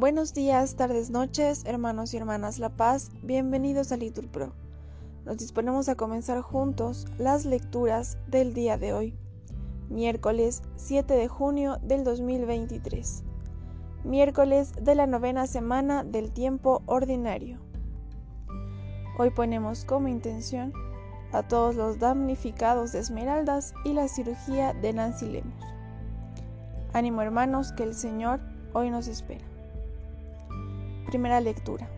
Buenos días, tardes, noches, hermanos y hermanas La Paz, bienvenidos a Litur Pro. Nos disponemos a comenzar juntos las lecturas del día de hoy, miércoles 7 de junio del 2023, miércoles de la novena semana del tiempo ordinario. Hoy ponemos como intención a todos los damnificados de Esmeraldas y la cirugía de Nancy Lemus. Ánimo hermanos que el Señor hoy nos espera. Primera lectura.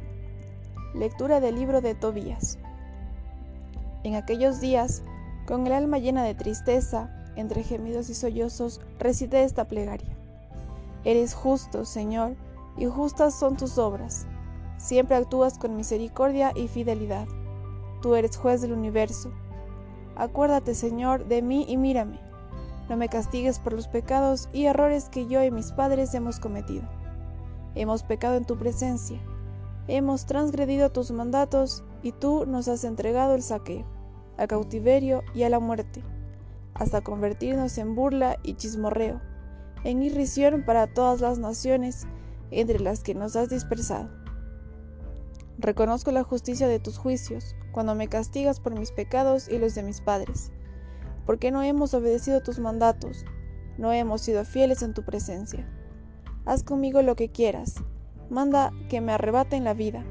Lectura del libro de Tobías. En aquellos días, con el alma llena de tristeza, entre gemidos y sollozos, recité esta plegaria. Eres justo, Señor, y justas son tus obras. Siempre actúas con misericordia y fidelidad. Tú eres juez del universo. Acuérdate, Señor, de mí y mírame. No me castigues por los pecados y errores que yo y mis padres hemos cometido. Hemos pecado en tu presencia, hemos transgredido tus mandatos y tú nos has entregado el saqueo, al cautiverio y a la muerte, hasta convertirnos en burla y chismorreo, en irrisión para todas las naciones entre las que nos has dispersado. Reconozco la justicia de tus juicios cuando me castigas por mis pecados y los de mis padres, porque no hemos obedecido tus mandatos, no hemos sido fieles en tu presencia haz conmigo lo que quieras, manda que me arrebaten la vida,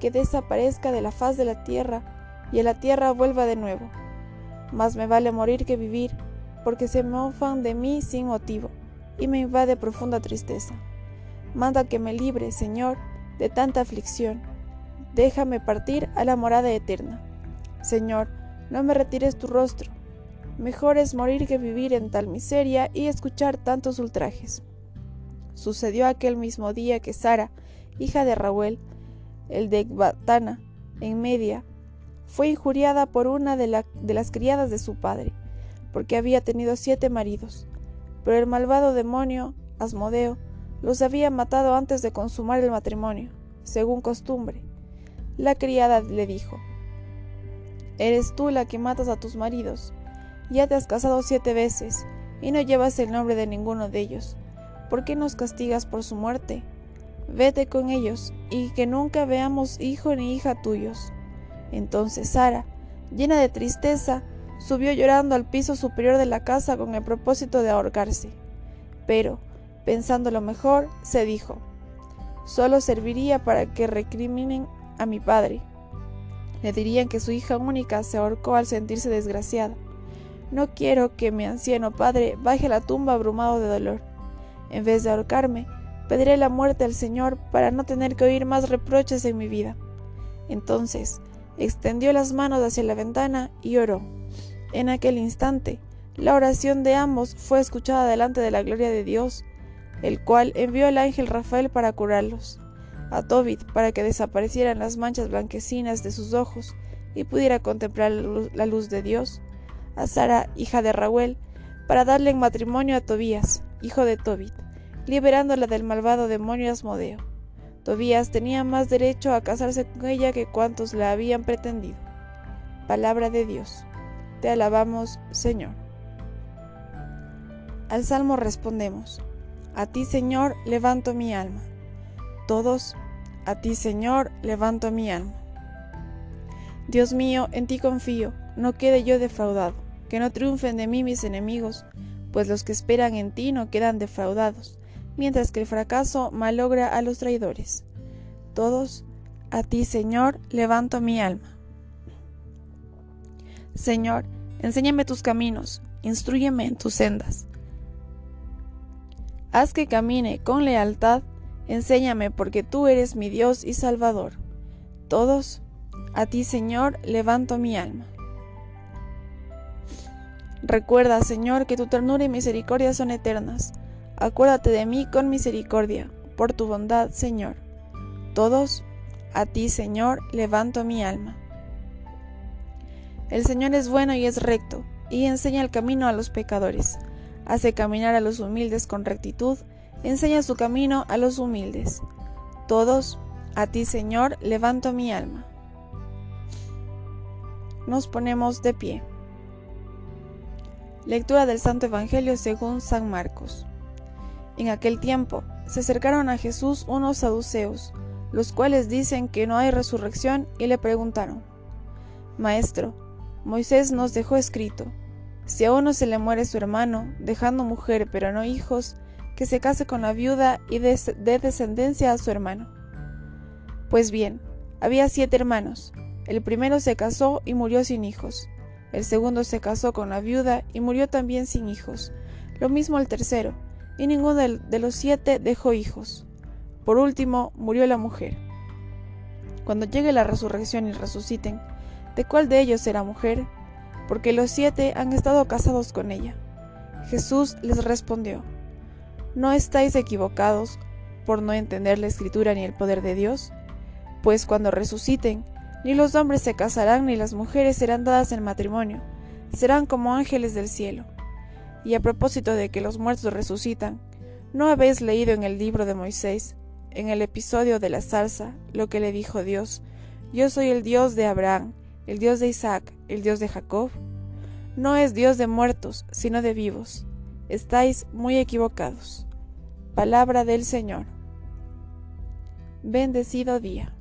que desaparezca de la faz de la tierra y a la tierra vuelva de nuevo. Más me vale morir que vivir, porque se mofan de mí sin motivo y me invade profunda tristeza. Manda que me libre, Señor, de tanta aflicción. Déjame partir a la morada eterna. Señor, no me retires tu rostro. Mejor es morir que vivir en tal miseria y escuchar tantos ultrajes. Sucedió aquel mismo día que Sara, hija de Raúl, el de Ecbatana, en Media, fue injuriada por una de, las criadas de su padre, porque había tenido siete maridos. Pero el malvado demonio, Asmodeo, los había matado antes de consumar el matrimonio, según costumbre. La criada le dijo, Eres tú la que matas a tus maridos, ya te has casado siete veces, y no llevas el nombre de ninguno de ellos. ¿por qué nos castigas por su muerte? Vete con ellos, y que nunca veamos hijo ni hija tuyos. Entonces Sara, llena de tristeza, subió llorando al piso superior de la casa con el propósito de ahorcarse. Pero, pensando lo mejor, se dijo, solo serviría para que recriminen a mi padre. Le dirían que su hija única se ahorcó al sentirse desgraciada. No quiero que mi anciano padre baje a la tumba abrumado de dolor. En vez de ahorcarme, pediré la muerte al Señor para no tener que oír más reproches en mi vida. Entonces, extendió las manos hacia la ventana y oró. En aquel instante, la oración de ambos fue escuchada delante de la gloria de Dios, el cual envió al ángel Rafael para curarlos, a Tobit para que desaparecieran las manchas blanquecinas de sus ojos y pudiera contemplar la luz de Dios, a Sara, hija de Raúl, para darle en matrimonio a Tobías, hijo de Tobit, liberándola del malvado demonio Asmodeo. Tobías tenía más derecho a casarse con ella que cuantos la habían pretendido. Palabra de Dios. Te alabamos, Señor. Al salmo respondemos, A ti, Señor, levanto mi alma. Todos, a ti, Señor, levanto mi alma. Dios mío, en ti confío, no quede yo defraudado, que no triunfen de mí mis enemigos, pues los que esperan en ti no quedan defraudados, mientras que el fracaso malogra a los traidores. Todos, a ti, Señor, levanto mi alma. Señor, enséñame tus caminos, instruyeme en tus sendas. Haz que camine con lealtad, enséñame porque tú eres mi Dios y Salvador. Todos, a ti, Señor, levanto mi alma. Recuerda, Señor, que tu ternura y misericordia son eternas. Acuérdate de mí con misericordia, por tu bondad, Señor. Todos, a ti, Señor, levanto mi alma. El Señor es bueno y es recto, y enseña el camino a los pecadores. Hace caminar a los humildes con rectitud, enseña su camino a los humildes. Todos, a ti, Señor, levanto mi alma. Nos ponemos de pie. Lectura del Santo Evangelio según San Marcos. En aquel tiempo se acercaron a Jesús unos saduceos, los cuales dicen que no hay resurrección, y le preguntaron, Maestro, Moisés nos dejó escrito, si a uno se le muere su hermano, dejando mujer pero no hijos, que se case con la viuda y dé de descendencia a su hermano. Pues bien, había siete hermanos. El primero se casó y murió sin hijos. El segundo se casó con la viuda y murió también sin hijos. Lo mismo el tercero, y ninguno de los siete dejó hijos. Por último, murió la mujer. Cuando llegue la resurrección y resuciten, ¿de cuál de ellos será mujer? Porque los siete han estado casados con ella. Jesús les respondió, ¿no estáis equivocados por no entender la escritura ni el poder de Dios? Pues cuando resuciten, ni los hombres se casarán ni las mujeres serán dadas en matrimonio, serán como ángeles del cielo. Y a propósito de que los muertos resucitan, ¿no habéis leído en el libro de Moisés, en el episodio de la zarza, lo que le dijo Dios? Yo soy el Dios de Abraham, el Dios de Isaac, el Dios de Jacob. No es Dios de muertos, sino de vivos. Estáis muy equivocados. Palabra del Señor. Bendecido día.